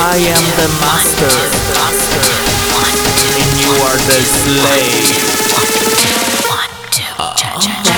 I am the master, and you are the slave. One, two, one, two, cha, cha, cha.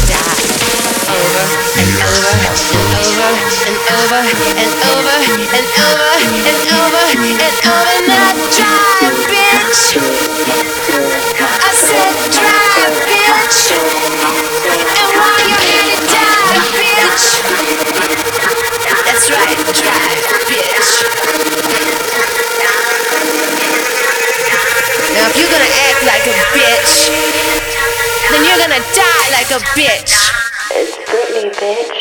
like a bitch bitch.